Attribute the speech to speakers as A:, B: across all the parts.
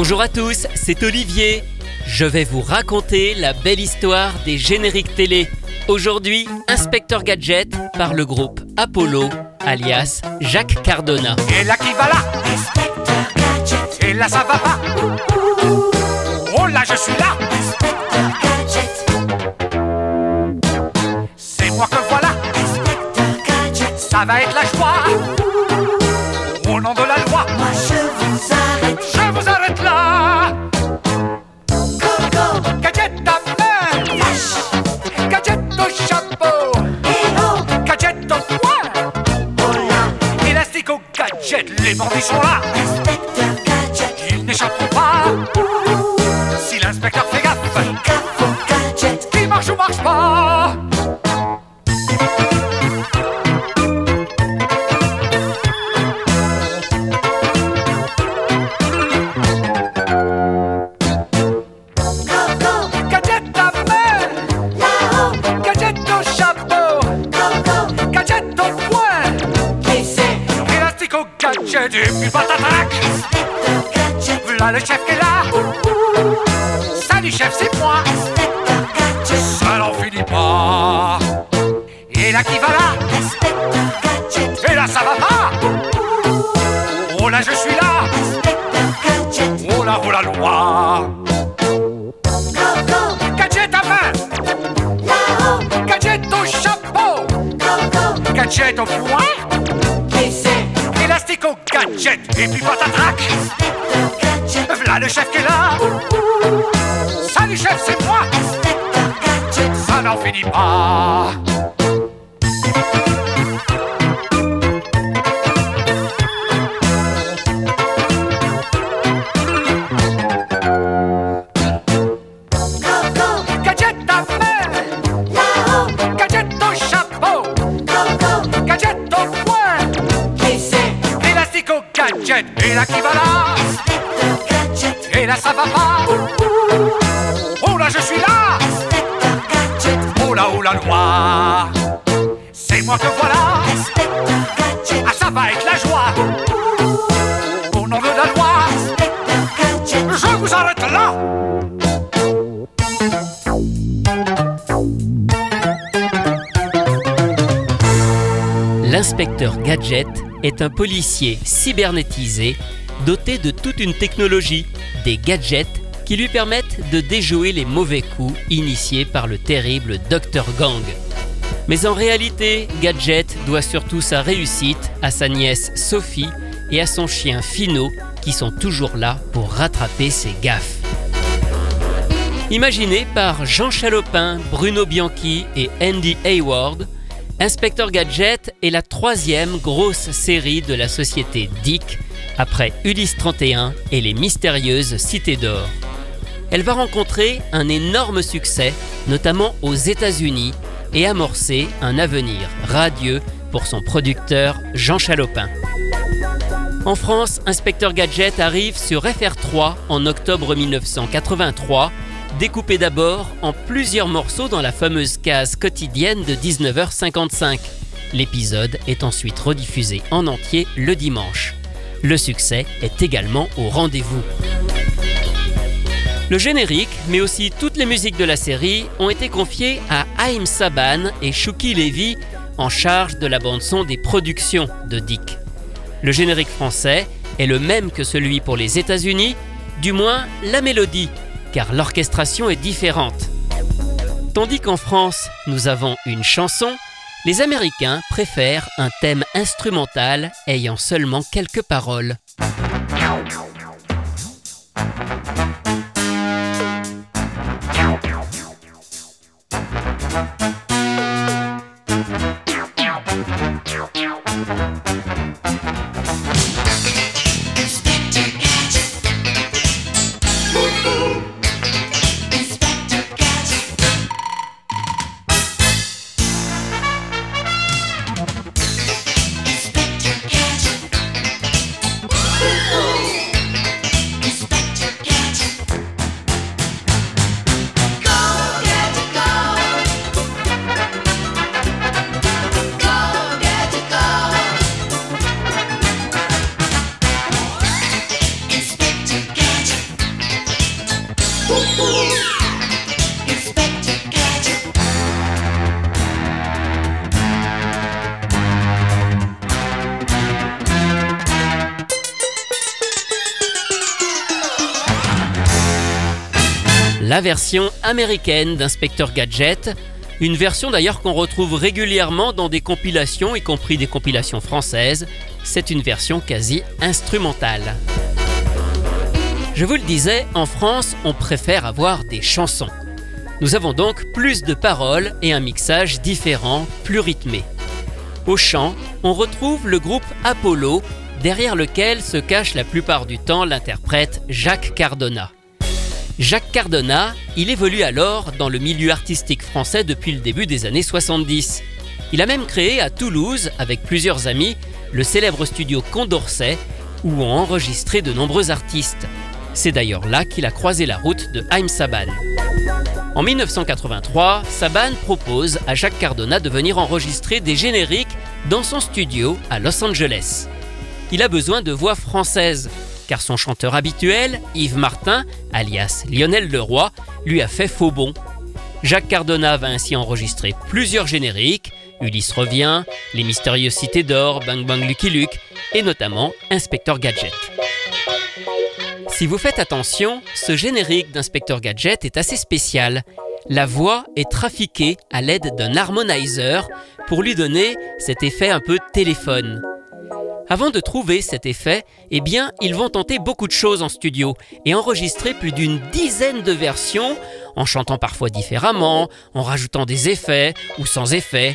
A: Bonjour à tous, c'est Olivier. Je vais vous raconter la belle histoire des génériques télé. Aujourd'hui, Inspecteur Gadget par le groupe Apollo, alias Jacques Cardona.
B: Et là qui va là
C: Inspecteur Gadget,
B: Et là ça va pas Oh là je suis là
C: Inspecteur Gadget,
B: C'est moi que voilà
C: Inspecteur Gadget.
B: Ça va être la joie Au nom de gadget Voilà le chef qui est là. Salut chef c'est moi.
C: Inspecteur Gadget,
B: Ça n'en finit pas Et là qui va là?
C: Inspecteur Gadget,
B: Et là ça va pas. Oh là je suis là.
C: Inspecteur Gadget.
B: Oh là oh la loi. Gadget à main.
C: Là-haut,
B: Gadget au chapeau.
C: Go go.
B: Gadget au poing? Élastique au gadget. Et puis patatrac
C: Inspecteur
B: Voilà le chef qui est là Salut chef c'est moi. Ça n'en finit pas
A: L'inspecteur Gadget est un policier cybernétisé doté de toute une technologie, des gadgets qui lui permettent de déjouer les mauvais coups initiés par le terrible Dr Gang. Mais en réalité, Gadget doit surtout sa réussite à sa nièce Sophie et à son chien Fino qui sont toujours là pour rattraper ses gaffes. Imaginé par Jean Chalopin, Bruno Bianchi et Andy Hayward, Inspecteur Gadget est la troisième grosse série de la société Dick après Ulysse 31 et les mystérieuses Cités d'Or. Elle va rencontrer un énorme succès, notamment aux États-Unis, et amorcer un avenir radieux pour son producteur Jean Chalopin. En France, Inspecteur Gadget arrive sur FR3 en octobre 1983, découpé d'abord en plusieurs morceaux dans la fameuse case quotidienne de 19h55. L'épisode est ensuite rediffusé en entier le dimanche. Le succès est également au rendez-vous. Le générique, mais aussi toutes les musiques de la série, ont été confiées à Haïm Saban et Shuki Levy, en charge de la bande-son des productions de Dick. Le générique français est le même que celui pour les États-Unis, du moins la mélodie, car l'orchestration est différente. Tandis qu'en France, nous avons une chanson, les Américains préfèrent un thème instrumental ayant seulement quelques paroles. La version américaine d'Inspecteur Gadget, une version d'ailleurs qu'on retrouve régulièrement dans des compilations, y compris des compilations françaises. C'est une version quasi instrumentale. Je vous le disais, en France, on préfère avoir des chansons. Nous avons donc plus de paroles et un mixage différent, plus rythmé. Au chant, on retrouve le groupe Apollo, derrière lequel se cache la plupart du temps l'interprète Jacques Cardona. Jacques Cardona, il évolue alors dans le milieu artistique français depuis le début des années 70. Il a même créé à Toulouse, avec plusieurs amis, le célèbre studio Condorcet, où ont enregistré de nombreux artistes. C'est d'ailleurs là qu'il a croisé la route de Haïm Saban. En 1983, Saban propose à Jacques Cardona de venir enregistrer des génériques dans son studio à Los Angeles. Il a besoin de voix françaises, car son chanteur habituel, Yves Martin, alias Lionel Leroy, lui a fait faux bon. Jacques Cardona va ainsi enregistrer plusieurs génériques, Ulysse revient, Les Mystérieuses Cités d'Or, Bang Bang Lucky Luke, et notamment Inspecteur Gadget. Si vous faites attention, ce générique d'Inspecteur Gadget est assez spécial. La voix est trafiquée à l'aide d'un harmonizer pour lui donner cet effet un peu téléphone. Avant de trouver cet effet, eh bien, ils vont tenter beaucoup de choses en studio et enregistrer plus d'une dizaine de versions, en chantant parfois différemment, en rajoutant des effets ou sans effets.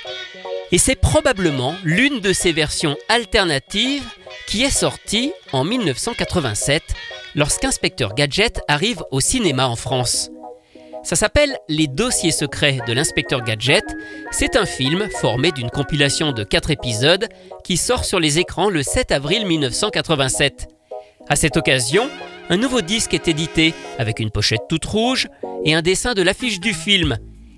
A: Et c'est probablement l'une de ces versions alternatives qui est sortie en 1987 lorsqu'Inspecteur Gadget arrive au cinéma en France. Ça s'appelle Les dossiers secrets de l'inspecteur Gadget. C'est un film formé d'une compilation de 4 épisodes qui sort sur les écrans le 7 avril 1987. À cette occasion, un nouveau disque est édité avec une pochette toute rouge et un dessin de l'affiche du film.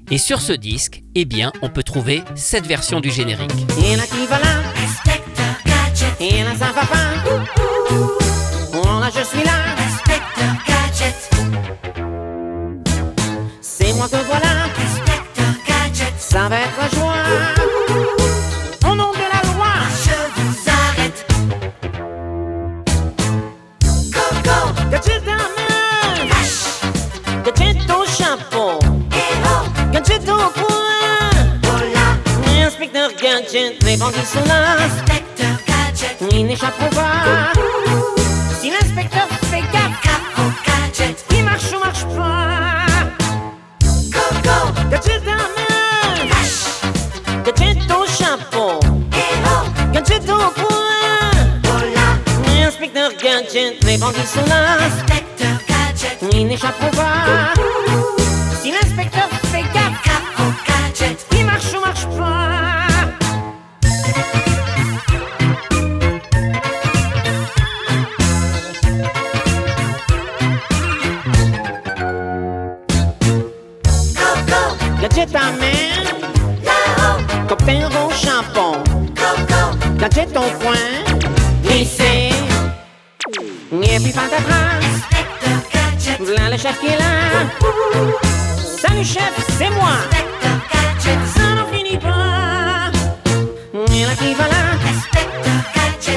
A: Et sur ce disque, eh bien, on peut trouver cette version du générique.
C: Ça va être joie. Au nom de la loi,
D: je vous arrête. Go, go,
C: dans la main,
D: cache,
C: gadget au chapeau,
D: héros,
C: gadget au coin.
D: voilà,
C: Inspecteur Gadget, les bandits sont là, ah.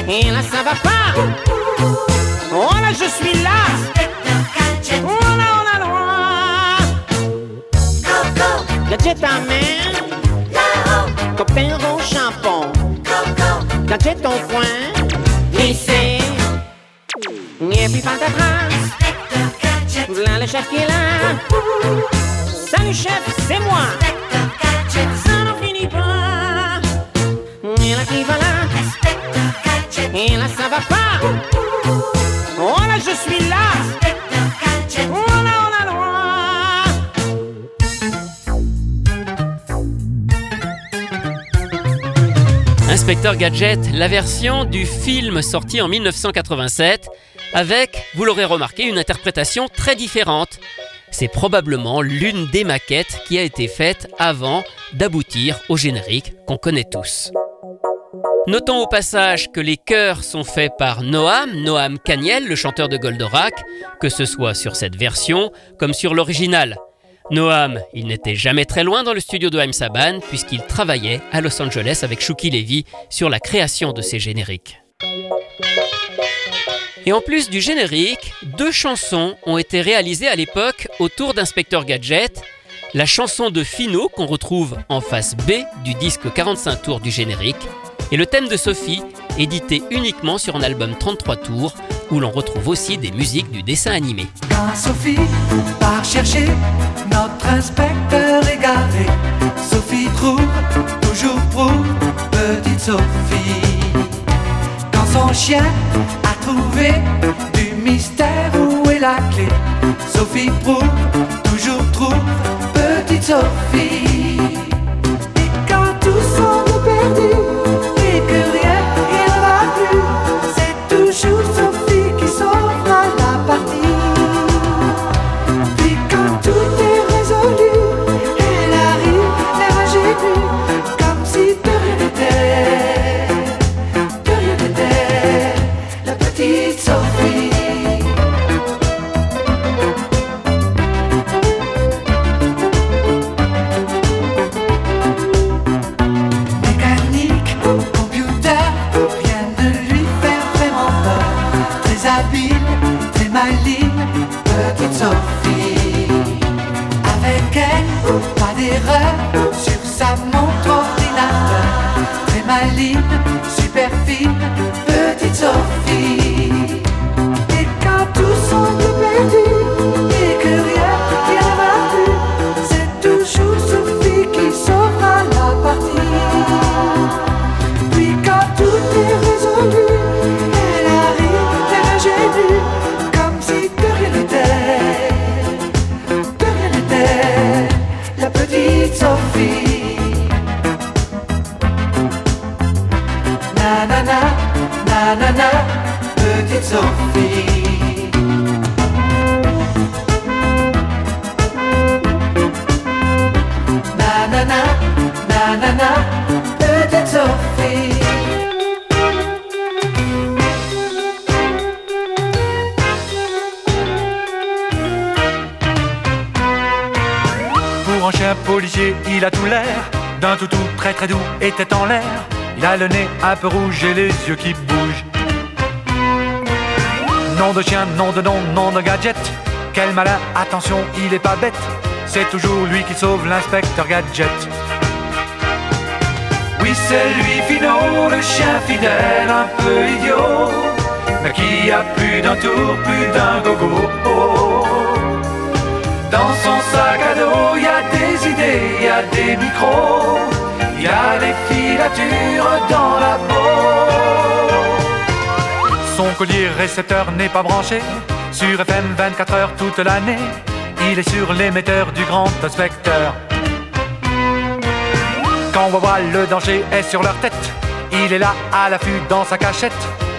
C: Et là ça va pas. Oh là je suis là, oh là oh là loin.
D: go, go,
C: Gadget main,
D: là-haut,
C: copain champon,
D: go, go,
C: gadget au coin, glissé. Et puis patatras,
D: Inspecteur Gadget,
C: voilà le chef qui est là. Salut chef, c'est moi, ça n'en finit pas. Et là qui va là, et là ça va pas. Oh là je suis là, oh.
A: Inspecteur Gadget, la version du film sorti en 1987, avec, vous l'aurez remarqué, une interprétation très différente. C'est probablement l'une des maquettes qui a été faite avant d'aboutir au générique qu'on connaît tous. Notons au passage que les chœurs sont faits par Noam, Noam Caniel, le chanteur de Goldorak, que ce soit sur cette version comme sur l'original. Noam, il n'était jamais très loin dans le studio de Haim Saban puisqu'il travaillait à Los Angeles avec Shuki Levy sur la création de ces génériques. Et en plus du générique, deux chansons ont été réalisées à l'époque autour d'Inspecteur Gadget. La chanson de Fino qu'on retrouve en face B du disque 45 tours du générique et le thème de Sophie, édité uniquement sur un album 33 tours où l'on retrouve aussi des musiques du dessin animé.
B: Quand Sophie part chercher notre inspecteur égaré, Sophie trouve, toujours pour petite Sophie. Quand son chien a trouvé du mystère où est la clé, Sophie prouve, toujours trouve petite Sophie. Habile, très maligne, petite Sophie. Avec elle, pas d'erreur sur sa montre ordinateur. Très maligne, super fine, petite Sophie. Na na na, petite Sophie. Na na na, na na na, petite Sophie.
E: Pour un chien policier, il a tout l'air d'un toutou très très doux et tête en l'air. Il a le nez un peu rouge et les yeux qui bougent. Nom de chien, nom de nom, nom de gadget. Quel malin, attention, il est pas bête. C'est toujours lui qui sauve l'inspecteur gadget. Oui, c'est lui, Fino, le chien fidèle, un peu idiot, mais qui a plus d'un tour, plus d'un gogo. Dans son sac à dos, y a des idées, y a des micros, y a des filatures dans la peau. Son collier récepteur n'est pas branché sur FM 24 heures toute l'année. Il est sur l'émetteur du grand inspecteur. Quand Wawa le danger est sur leur tête, il est là à l'affût dans sa cachette.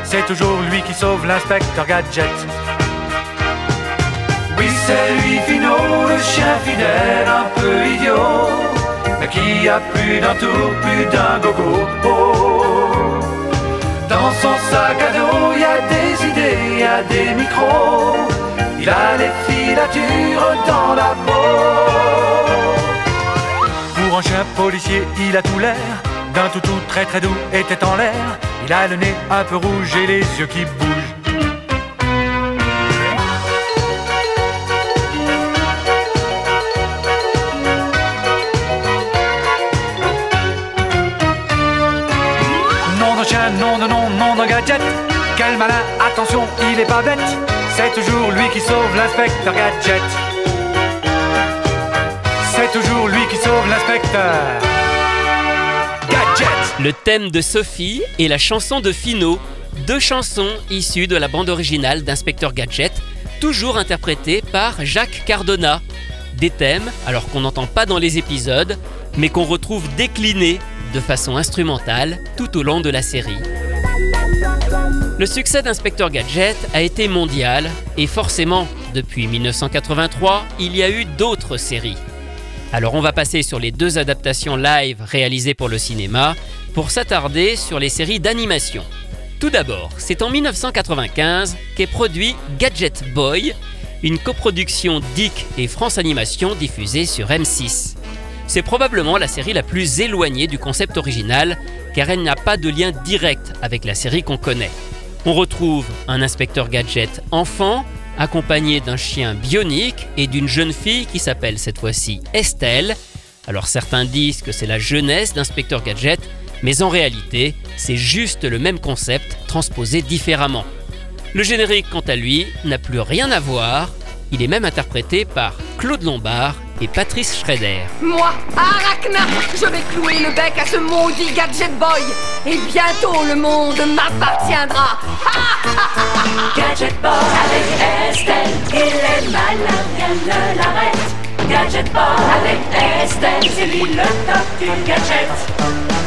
E: C'est toujours lui qui sauve l'inspecteur gadget. Oui, c'est lui, Fino, le chien fidèle, un peu idiot, mais qui a plus d'un tour, plus d'un gogo. Dans son sac à dos, y a des idées, y a des micros, il a les filatures dans la peau. Pour un chien policier, il a tout l'air d'un toutou très très doux tête en l'air. Il a le nez un peu rouge et les yeux qui bougent. Nom de nom, nom de gadget. Quel malin, attention, il est pas bête. C'est toujours lui qui sauve l'inspecteur gadget. C'est toujours lui qui sauve l'inspecteur gadget.
A: Le thème de Sophie et la chanson de Fino, deux chansons issues de la bande originale d'Inspecteur Gadget, toujours interprétées par Jacques Cardona. Des thèmes, alors qu'on n'entend pas dans les épisodes, mais qu'on retrouve déclinés de façon instrumentale tout au long de la série. Le succès d'Inspecteur Gadget a été mondial et forcément, depuis 1983, il y a eu d'autres séries. Alors on va passer sur les deux adaptations live réalisées pour le cinéma pour s'attarder sur les séries d'animation. Tout d'abord, c'est en 1995 qu'est produit Gadget Boy, une coproduction Dick et France Animation diffusée sur M6. C'est probablement la série la plus éloignée du concept original car elle n'a pas de lien direct avec la série qu'on connaît. On retrouve un inspecteur gadget enfant, accompagné d'un chien bionique et d'une jeune fille qui s'appelle cette fois-ci Estelle. Alors certains disent que c'est la jeunesse d'inspecteur gadget, mais en réalité, c'est juste le même concept transposé différemment. Le générique, quant à lui, n'a plus rien à voir. Il est même interprété par Claude Lombard et Patrice Schrader.
F: Moi, Arachna, je vais clouer le bec à ce maudit Gadget Boy. Et bientôt le monde m'appartiendra.
D: Gadget Boy avec Estelle, il est malin, rien ne l'arrête. Gadget Boy avec Estelle, c'est lui le top du gadget.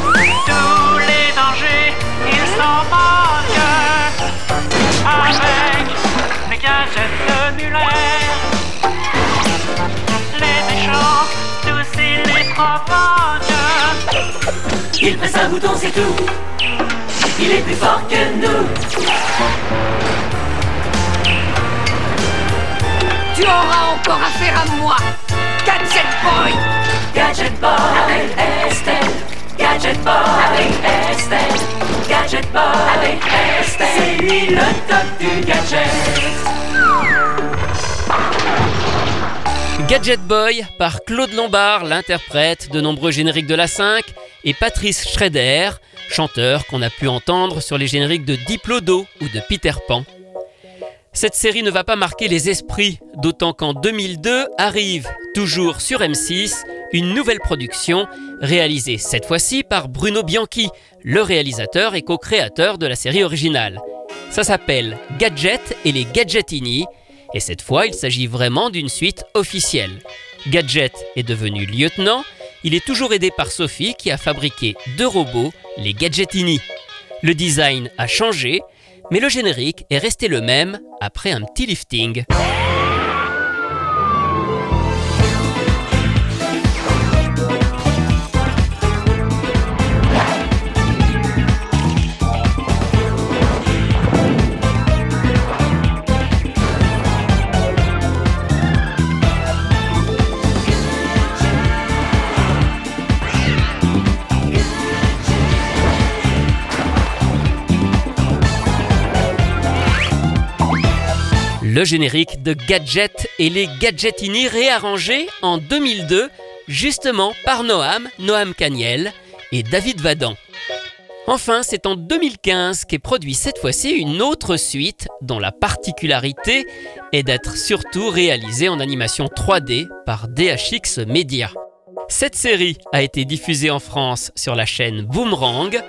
G: Tous les dangers, ils s'en moquent avec les gadgets de Muller.
D: Il presse un bouton, c'est tout. Il est plus fort que nous.
F: Tu auras encore affaire à moi, Gadget Boy.
D: Gadget Boy avec Estelle. Gadget Boy avec Estelle. Gadget Boy avec Estelle. C'est lui le top du gadget.
A: Gadget Boy par Claude Lombard, l'interprète de nombreux génériques de la 5, et Patrice Schrader, chanteur qu'on a pu entendre sur les génériques de Diplodo ou de Peter Pan. Cette série ne va pas marquer les esprits, d'autant qu'en 2002 arrive, toujours sur M6, une nouvelle production réalisée cette fois-ci par Bruno Bianchi, le réalisateur et co-créateur de la série originale. Ça s'appelle Gadget et les Gadgetini, et cette fois il s'agit vraiment d'une suite officielle. Gadget est devenu lieutenant, il est toujours aidé par Sophie qui a fabriqué deux robots, les Gadgetini. Le design a changé, mais le générique est resté le même après un petit lifting. Le générique de Gadget et les Gadgetini réarrangés en 2002, justement par Noam, Noam Caniel et David Vadan. Enfin, c'est en 2015 qu'est produit cette fois-ci une autre suite dont la particularité est d'être surtout réalisée en animation 3D par DHX Media. Cette série a été diffusée en France sur la chaîne Boomerang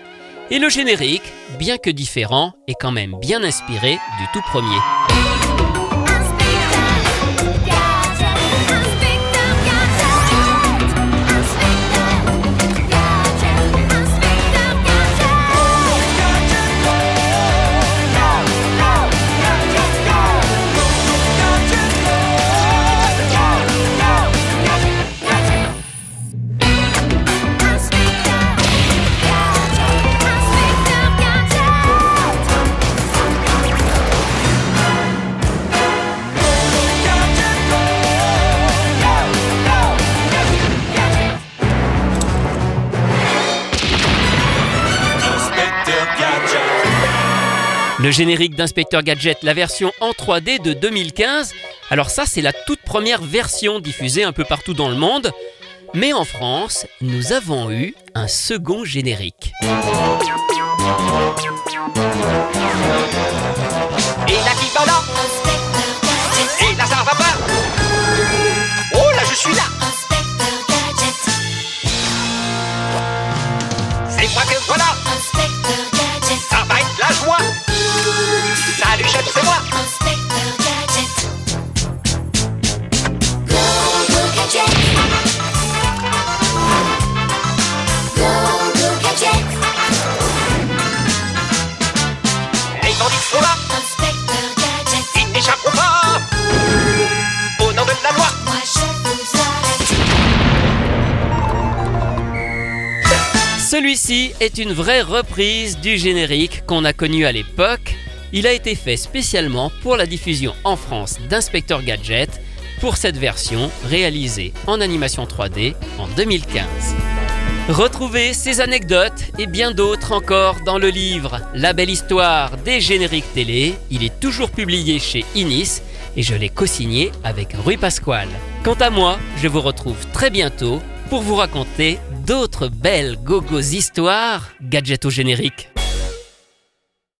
A: et le générique, bien que différent, est quand même bien inspiré du tout premier. Le générique d'Inspecteur Gadget, la version en 3D de 2015. Alors ça, c'est la toute première version diffusée un peu partout dans le monde. Mais en France, nous avons eu un second générique. Celui-ci est une vraie reprise du générique qu'on a connu à l'époque. Il a été fait spécialement pour la diffusion en France d'Inspecteur Gadget pour cette version réalisée en animation 3D en 2015. Retrouvez ces anecdotes et bien d'autres encore dans le livre La belle histoire des génériques télé. Il est toujours publié chez Inis et je l'ai co-signé avec Rui Pasquale. Quant à moi, je vous retrouve très bientôt pour vous raconter d'autres belles gogos histoires gadgets au générique.